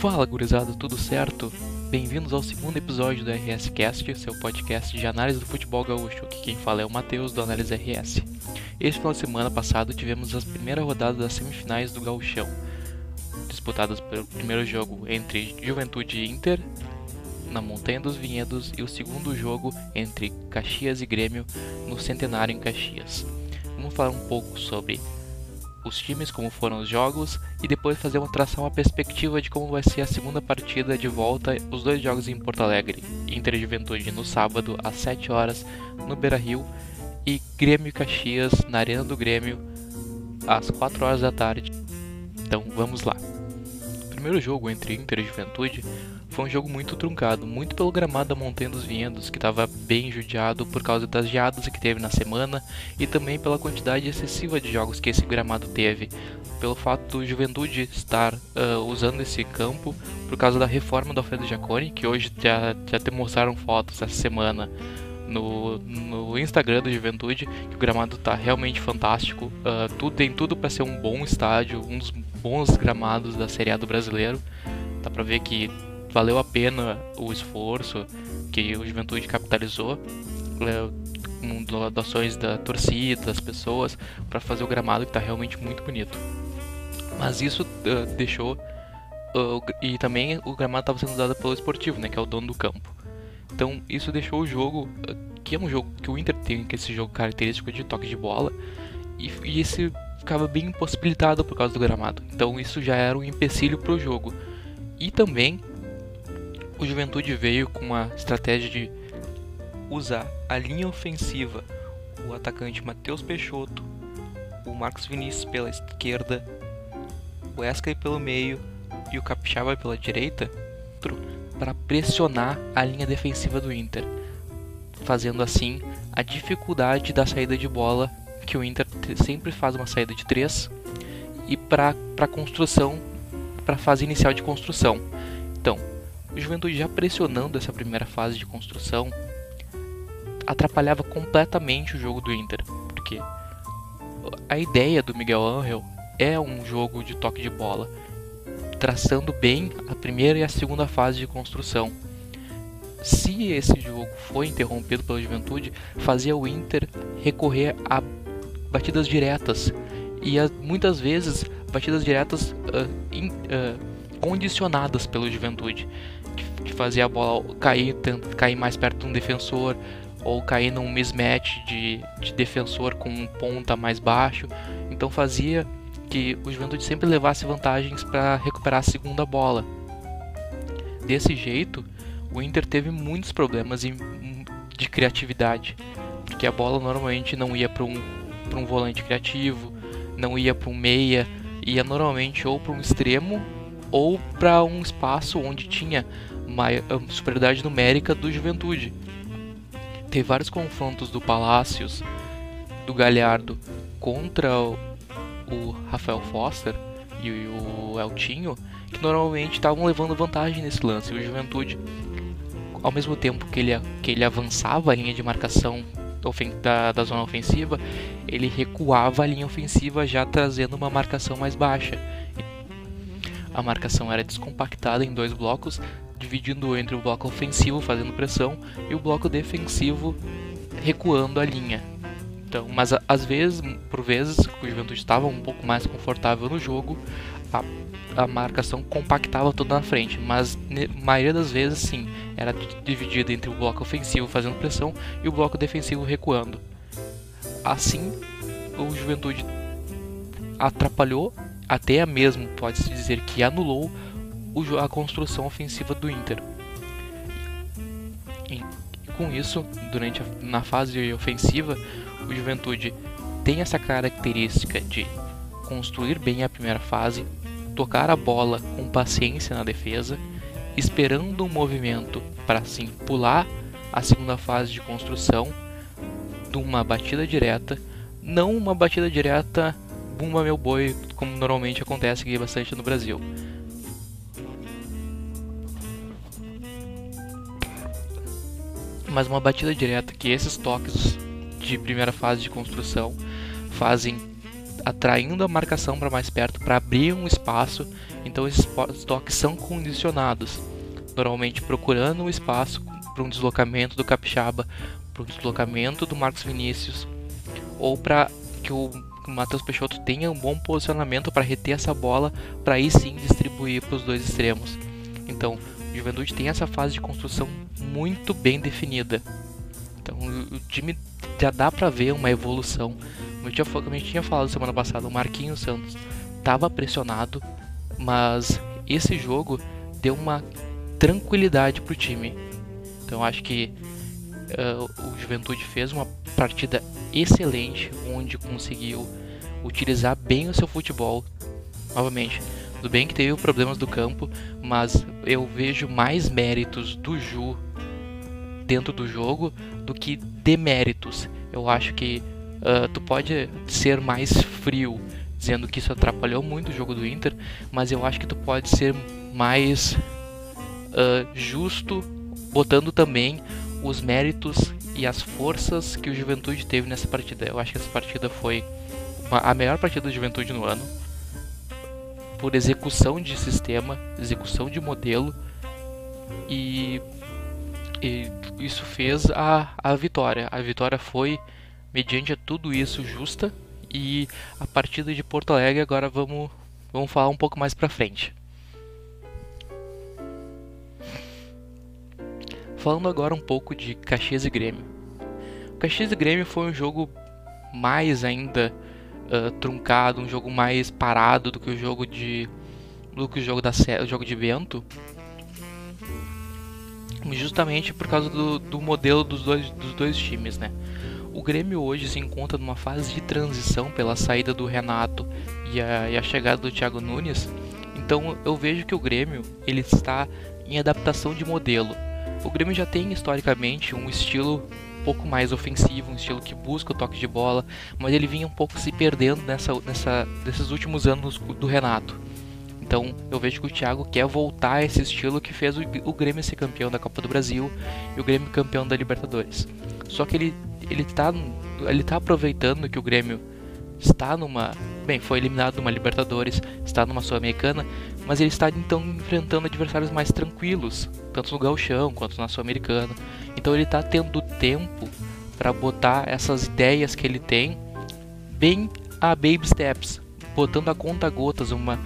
Fala gurizada, tudo certo? Bem-vindos ao segundo episódio do RS Cast, seu podcast de análise do futebol gaúcho, que quem fala é o Matheus do Análise RS. Este final de semana passado tivemos as primeiras rodadas das semifinais do Gauchão, disputadas pelo primeiro jogo entre Juventude e Inter na Montanha dos Vinhedos e o segundo jogo entre Caxias e Grêmio no Centenário em Caxias. Vamos falar um pouco sobre os times, como foram os jogos, e depois fazer uma traçar uma perspectiva de como vai ser a segunda partida de volta, os dois jogos em Porto Alegre, Inter Juventude no sábado às 7 horas no Beira Rio e Grêmio Caxias na Arena do Grêmio às 4 horas da tarde. Então vamos lá. Primeiro jogo entre Inter e Juventude foi um jogo muito truncado, muito pelo gramado da Montanha dos Vinhedos, que estava bem judiado por causa das geadas que teve na semana e também pela quantidade excessiva de jogos que esse gramado teve, pelo fato do Juventude estar uh, usando esse campo por causa da reforma do Alfredo Giacone, que hoje já, já te mostraram fotos essa semana no, no Instagram do Juventude, que o gramado está realmente fantástico, uh, tudo, tem tudo para ser um bom estádio, um dos bons gramados da Série A do brasileiro. Dá pra ver que valeu a pena o esforço que o Juventude capitalizou, com doações da torcida, das pessoas, para fazer o gramado que está realmente muito bonito. Mas isso uh, deixou. Uh, e também o gramado estava sendo usado pelo esportivo, né, que é o dono do campo. Então isso deixou o jogo, uh, que é um jogo que o Inter tem, que é esse jogo característico de toque de bola, e, e esse ficava bem impossibilitado por causa do gramado. Então isso já era um empecilho para o jogo. E também o Juventude veio com uma estratégia de usar a linha ofensiva, o atacante Matheus Peixoto, o Marcos Vinícius pela esquerda, o Wesley pelo meio e o Capixaba pela direita para pressionar a linha defensiva do Inter, fazendo assim a dificuldade da saída de bola que o Inter sempre faz uma saída de três e para a construção, para a fase inicial de construção. Então, o Juventude já pressionando essa primeira fase de construção atrapalhava completamente o jogo do Inter, porque a ideia do Miguel Angel é um jogo de toque de bola, traçando bem a primeira e a segunda fase de construção. Se esse jogo foi interrompido pela Juventude, fazia o Inter recorrer a batidas diretas e a, muitas vezes batidas diretas uh, in, uh, condicionadas pela Juventude de fazer a bola cair, cair mais perto de um defensor ou cair num mismatch de, de defensor com um ponta mais baixo. Então fazia que o Juventude sempre levasse vantagens para recuperar a segunda bola. Desse jeito, o Inter teve muitos problemas de criatividade, porque a bola normalmente não ia para um, um volante criativo, não ia para um meia, ia normalmente ou para um extremo ou para um espaço onde tinha superioridade numérica do Juventude. Tem vários confrontos do Palácios, do Galhardo contra o, Rafael Foster e o Eltinho, que normalmente estavam levando vantagem nesse lance. O Juventude, ao mesmo tempo que ele, que ele avançava a linha de marcação da, da zona ofensiva, ele recuava a linha ofensiva já trazendo uma marcação mais baixa. A marcação era descompactada em dois blocos, dividindo entre o bloco ofensivo fazendo pressão e o bloco defensivo recuando a linha. Então, mas às vezes, por vezes, o Juventude estava um pouco mais confortável no jogo, a, a marcação compactava toda na frente, mas na maioria das vezes sim, era dividida entre o bloco ofensivo fazendo pressão e o bloco defensivo recuando. Assim, o Juventude atrapalhou, até mesmo pode-se dizer que anulou a construção ofensiva do Inter. Com isso, durante a, na fase ofensiva, o Juventude tem essa característica de construir bem a primeira fase, tocar a bola com paciência na defesa, esperando um movimento para assim pular a segunda fase de construção de uma batida direta, não uma batida direta bumba meu boi, como normalmente acontece aqui bastante no Brasil, mas uma batida direta que esses toques de primeira fase de construção fazem atraindo a marcação para mais perto para abrir um espaço. Então esses toques são condicionados, normalmente procurando um espaço para um deslocamento do Capixaba, para um deslocamento do Marcos Vinícius, ou para que o Matheus Peixoto tenha um bom posicionamento para reter essa bola, para aí sim distribuir para os dois extremos. Então, Juventude tem essa fase de construção muito bem definida. Então, o time já dá para ver uma evolução. Como, eu tinha, tinha falado semana passada, o Marquinhos Santos estava pressionado, mas esse jogo deu uma tranquilidade para o time. Então, acho que uh, o Juventude fez uma partida excelente, onde conseguiu utilizar bem o seu futebol. Novamente, tudo bem que teve problemas do campo, mas eu vejo mais méritos do Ju dentro do jogo do que deméritos. Eu acho que uh, tu pode ser mais frio dizendo que isso atrapalhou muito o jogo do Inter, mas eu acho que tu pode ser mais uh, justo botando também os méritos e as forças que o Juventude teve nessa partida. Eu acho que essa partida foi uma, a melhor partida do Juventude no ano por execução de sistema, execução de modelo e, e isso fez a, a vitória. A vitória foi, mediante tudo isso, justa e a partida de Porto Alegre agora vamos, vamos falar um pouco mais pra frente. Falando agora um pouco de Caxias e Grêmio. O Caxias e Grêmio foi um jogo mais ainda uh, truncado, um jogo mais parado do que o jogo de do que o jogo da o jogo de vento, justamente por causa do, do modelo dos dois, dos dois times, né? O Grêmio hoje se encontra numa fase de transição pela saída do Renato e a, e a chegada do Thiago Nunes. Então eu vejo que o Grêmio ele está em adaptação de modelo. O Grêmio já tem historicamente um estilo pouco mais ofensivo, um estilo que busca o toque de bola, mas ele vinha um pouco se perdendo nessa, nessa, nesses últimos anos do Renato. Então eu vejo que o Thiago quer voltar a esse estilo que fez o, o Grêmio ser campeão da Copa do Brasil e o Grêmio campeão da Libertadores. Só que ele ele tá ele tá aproveitando que o Grêmio está numa, bem, foi eliminado numa Libertadores, está numa Sul-Americana, mas ele está então enfrentando adversários mais tranquilos, tanto no Gauchão quanto na Sul-Americana. Então ele está tendo tempo para botar essas ideias que ele tem bem a baby steps, botando a conta gotas uma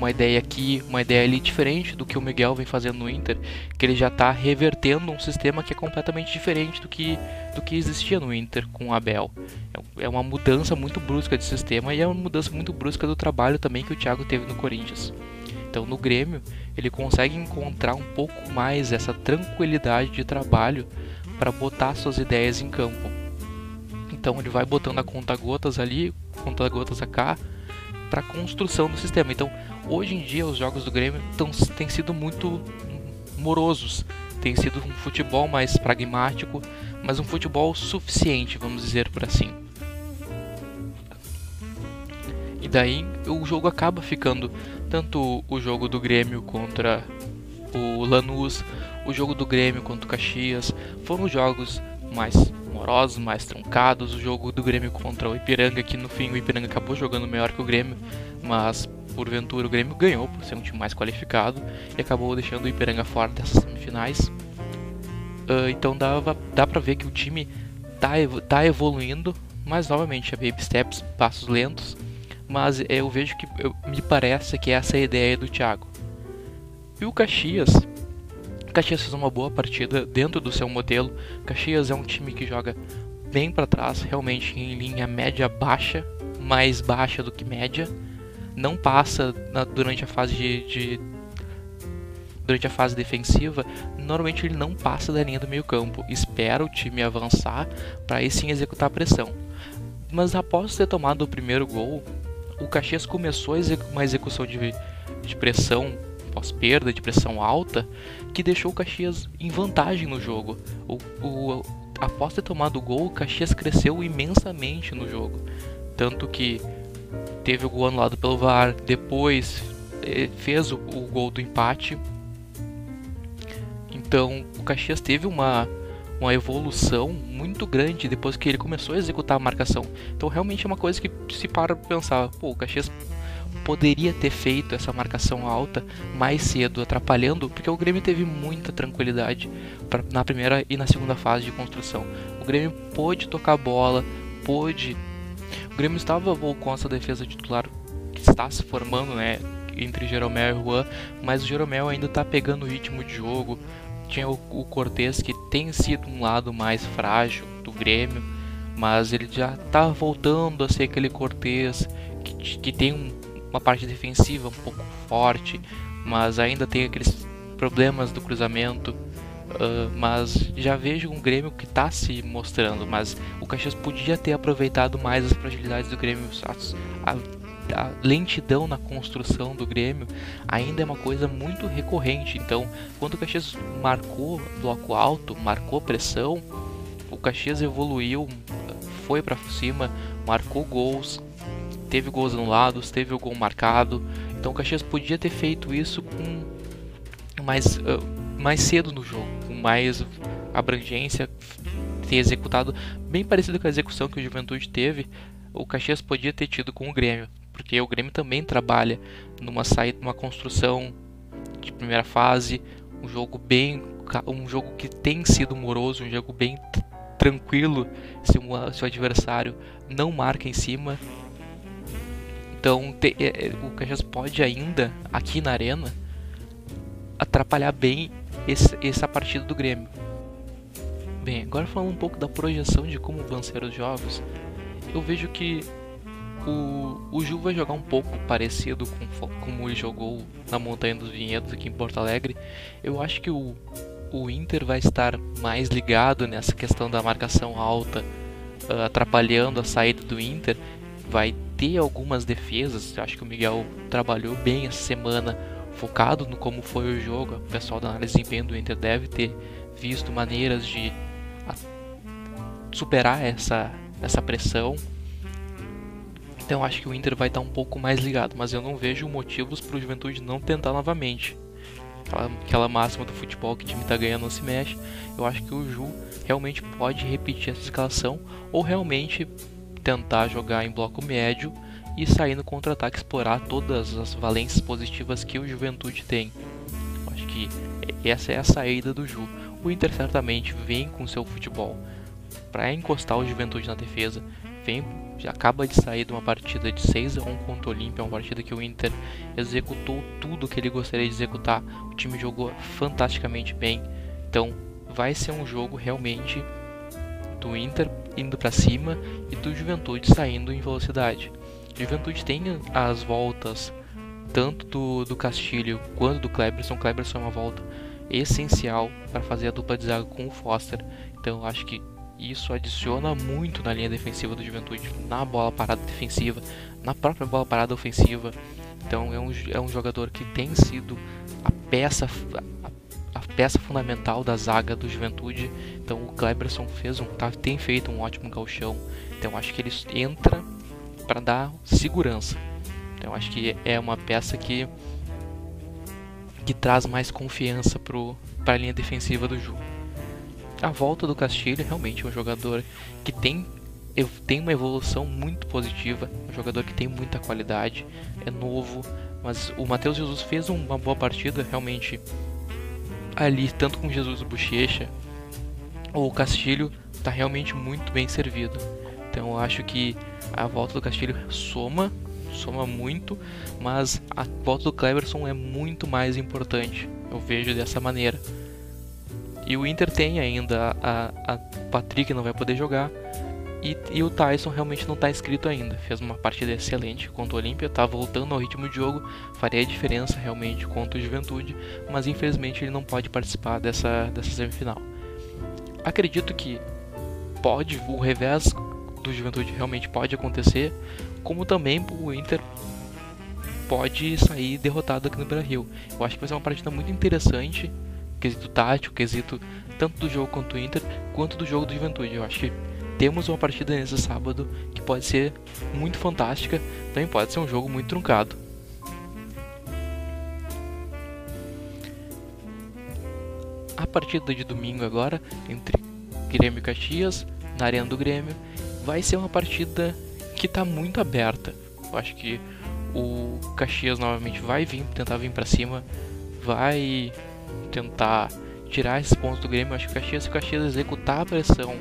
uma ideia aqui, uma ideia ali diferente do que o Miguel vem fazendo no Inter, que ele já está revertendo um sistema que é completamente diferente do que, do que existia no Inter com o Abel. É, é uma mudança muito brusca de sistema e é uma mudança muito brusca do trabalho também que o Thiago teve no Corinthians. Então no Grêmio ele consegue encontrar um pouco mais essa tranquilidade de trabalho para botar suas ideias em campo. Então ele vai botando a conta gotas ali, conta gotas a cá, para a construção do sistema. Então, hoje em dia, os jogos do Grêmio tão, têm sido muito morosos. Tem sido um futebol mais pragmático, mas um futebol suficiente, vamos dizer por assim. E daí o jogo acaba ficando tanto o jogo do Grêmio contra o Lanús, o jogo do Grêmio contra o Caxias, foram jogos mais morosos, mais truncados. O jogo do Grêmio contra o Ipiranga, que no fim o Ipiranga acabou jogando melhor que o Grêmio, mas porventura o Grêmio ganhou por ser um time mais qualificado e acabou deixando o Ipiranga fora dessas semifinais. Uh, então dava, dá pra ver que o time tá, tá evoluindo, mas novamente é baby steps, passos lentos. Mas eu vejo que eu, me parece que essa é a ideia do Thiago. E o Caxias Caxias fez uma boa partida dentro do seu modelo. Caxias é um time que joga bem para trás, realmente em linha média baixa, mais baixa do que média. Não passa na, durante a fase de, de, durante a fase defensiva. Normalmente ele não passa da linha do meio campo. Espera o time avançar para aí sim executar a pressão. Mas após ter tomado o primeiro gol, o Caxias começou uma execução de, de pressão pós-perda de pressão alta que deixou o Caxias em vantagem no jogo. O, o, após ter tomado o gol, o Caxias cresceu imensamente no jogo. Tanto que teve o gol anulado pelo VAR, depois eh, fez o, o gol do empate. Então o Caxias teve uma, uma evolução muito grande depois que ele começou a executar a marcação. Então realmente é uma coisa que se para pensar, pô, o Caxias poderia ter feito essa marcação alta mais cedo, atrapalhando, porque o Grêmio teve muita tranquilidade pra, na primeira e na segunda fase de construção. O Grêmio pôde tocar a bola, pôde. O Grêmio estava com essa defesa titular que está se formando, né? Entre Jeromel e Juan, mas o Jeromel ainda está pegando o ritmo de jogo. Tinha o, o Cortez que tem sido um lado mais frágil do Grêmio, mas ele já está voltando a ser aquele Cortez que, que tem um, uma parte defensiva um pouco forte, mas ainda tem aqueles problemas do cruzamento. Uh, mas já vejo um Grêmio que está se mostrando, mas o Caxias podia ter aproveitado mais as fragilidades do Grêmio, a, a lentidão na construção do Grêmio ainda é uma coisa muito recorrente. Então, quando o Caxias marcou bloco alto, marcou pressão, o Caxias evoluiu, foi para cima, marcou gols, teve gols anulados, teve o gol marcado. Então o Caxias podia ter feito isso com mais, uh, mais cedo no jogo, mais abrangência, ter executado bem parecido com a execução que o Juventude teve. O Caxias podia ter tido com o Grêmio, porque o Grêmio também trabalha numa saída, numa construção de primeira fase, um jogo bem, um jogo que tem sido moroso, um jogo bem tranquilo se, o adversário não marca em cima então te, é, é, o Caxias pode ainda, aqui na arena, atrapalhar bem esse, essa partida do Grêmio. Bem, agora falando um pouco da projeção de como vão ser os jogos, eu vejo que o, o Ju vai jogar um pouco parecido com como ele jogou na Montanha dos Vinhedos aqui em Porto Alegre. Eu acho que o, o Inter vai estar mais ligado nessa questão da marcação alta, uh, atrapalhando a saída do Inter. Vai ter algumas defesas. Acho que o Miguel trabalhou bem essa semana, focado no como foi o jogo. O pessoal da análise de desempenho do Inter deve ter visto maneiras de superar essa, essa pressão. Então acho que o Inter vai estar um pouco mais ligado, mas eu não vejo motivos para o Juventude não tentar novamente. Aquela, aquela máxima do futebol que o time está ganhando não se mexe. Eu acho que o Ju realmente pode repetir essa escalação ou realmente tentar jogar em bloco médio e sair no contra-ataque, explorar todas as valências positivas que o Juventude tem. Acho que essa é a saída do Ju. O Inter certamente vem com seu futebol para encostar o Juventude na defesa. Vem, acaba de sair de uma partida de 6 a 1 contra o Olímpia, uma partida que o Inter executou tudo que ele gostaria de executar. O time jogou fantasticamente bem. Então, vai ser um jogo realmente do Inter indo para cima e do Juventude saindo em velocidade. Juventude tem as voltas tanto do, do Castilho quanto do Kleberson. Kleberson é uma volta essencial para fazer a dupla de zaga com o Foster. Então acho que isso adiciona muito na linha defensiva do Juventude, na bola parada defensiva, na própria bola parada ofensiva. Então é um, é um jogador que tem sido a peça, a peça fundamental da zaga do Juventude. Então o Kleberson fez um, tá, tem feito um ótimo galchão. Então acho que ele entra para dar segurança. Então acho que é uma peça que que traz mais confiança para a linha defensiva do Ju. A volta do Castilho realmente é um jogador que tem tem uma evolução muito positiva, um jogador que tem muita qualidade, é novo, mas o Matheus Jesus fez uma boa partida, realmente ali, tanto com Jesus Bochecha, o Castilho está realmente muito bem servido. Então eu acho que a volta do Castilho soma, soma muito, mas a volta do Cleberson é muito mais importante. Eu vejo dessa maneira. E o Inter tem ainda a, a Patrick não vai poder jogar, e, e, o Tyson realmente não está inscrito ainda. Fez uma partida excelente contra o Olímpia, está voltando ao ritmo de jogo, faria diferença realmente contra o Juventude, mas infelizmente ele não pode participar dessa, dessa semifinal. Acredito que pode, o revés do Juventude realmente pode acontecer, como também o Inter pode sair derrotado aqui no Brasil. Eu acho que vai ser uma partida muito interessante, quesito tático, quesito tanto do jogo contra o Inter, quanto do jogo do Juventude. Eu acho que temos uma partida nesse sábado que pode ser muito fantástica, também pode ser um jogo muito truncado. A partida de domingo agora entre Grêmio e Caxias, na Arena do Grêmio. Vai ser uma partida que está muito aberta. Eu acho que o Caxias novamente vai vir, tentar vir para cima, vai tentar tirar esses pontos do Grêmio. Eu acho que o Caxias, se o Caxias executar a pressão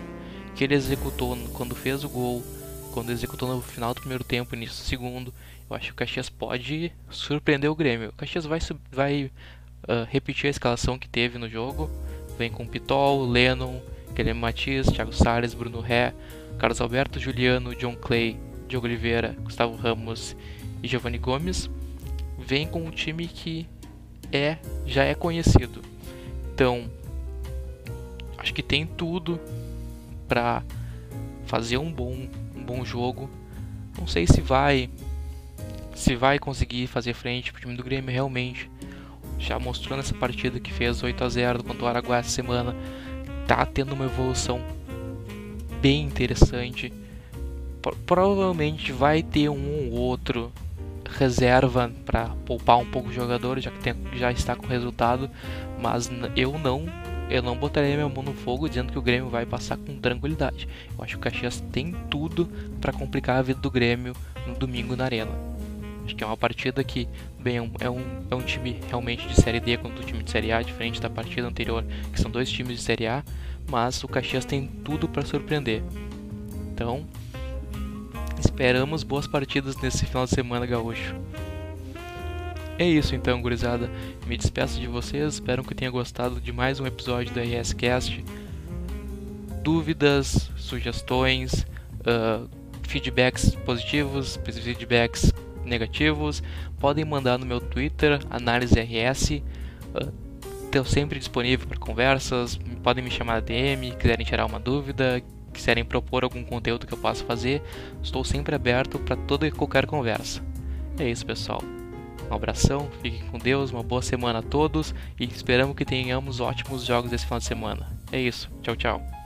que ele executou quando fez o gol, quando executou no final do primeiro tempo, início do segundo, eu acho que o Caxias pode surpreender o Grêmio. O Caxias vai, vai uh, repetir a escalação que teve no jogo. Vem com Pitol, Lennon, Guilherme Matias, Thiago Salles, Bruno Ré, Carlos Alberto, Juliano, John Clay, Diogo Oliveira, Gustavo Ramos e Giovanni Gomes. Vem com um time que é já é conhecido. Então, acho que tem tudo para fazer um bom, um bom jogo. Não sei se vai se vai conseguir fazer frente pro time do Grêmio realmente. Já mostrou nessa partida que fez 8 a 0 contra o Araguá essa semana, tá tendo uma evolução bem interessante. Provavelmente vai ter um ou outro reserva para poupar um pouco o jogador, já que tem, já está com resultado, mas eu não eu não botaria minha mão no fogo dizendo que o Grêmio vai passar com tranquilidade. Eu acho que o Caxias tem tudo para complicar a vida do Grêmio no domingo na Arena. Acho que é uma partida que, bem, é um, é um, é um time realmente de Série D contra o time de Série A, diferente da partida anterior, que são dois times de Série A, mas o Caxias tem tudo para surpreender. Então, esperamos boas partidas nesse final de semana gaúcho. É isso então, gurizada. Me despeço de vocês, espero que tenham gostado de mais um episódio do RSCast. Dúvidas, sugestões, uh, feedbacks positivos, feedbacks negativos, podem mandar no meu Twitter, AnáliseRS. Estou sempre disponível para conversas, podem me chamar DM, quiserem tirar uma dúvida, quiserem propor algum conteúdo que eu possa fazer, estou sempre aberto para toda e qualquer conversa. É isso, pessoal. Um abração, fiquem com Deus, uma boa semana a todos e esperamos que tenhamos ótimos jogos esse final de semana. É isso, tchau, tchau.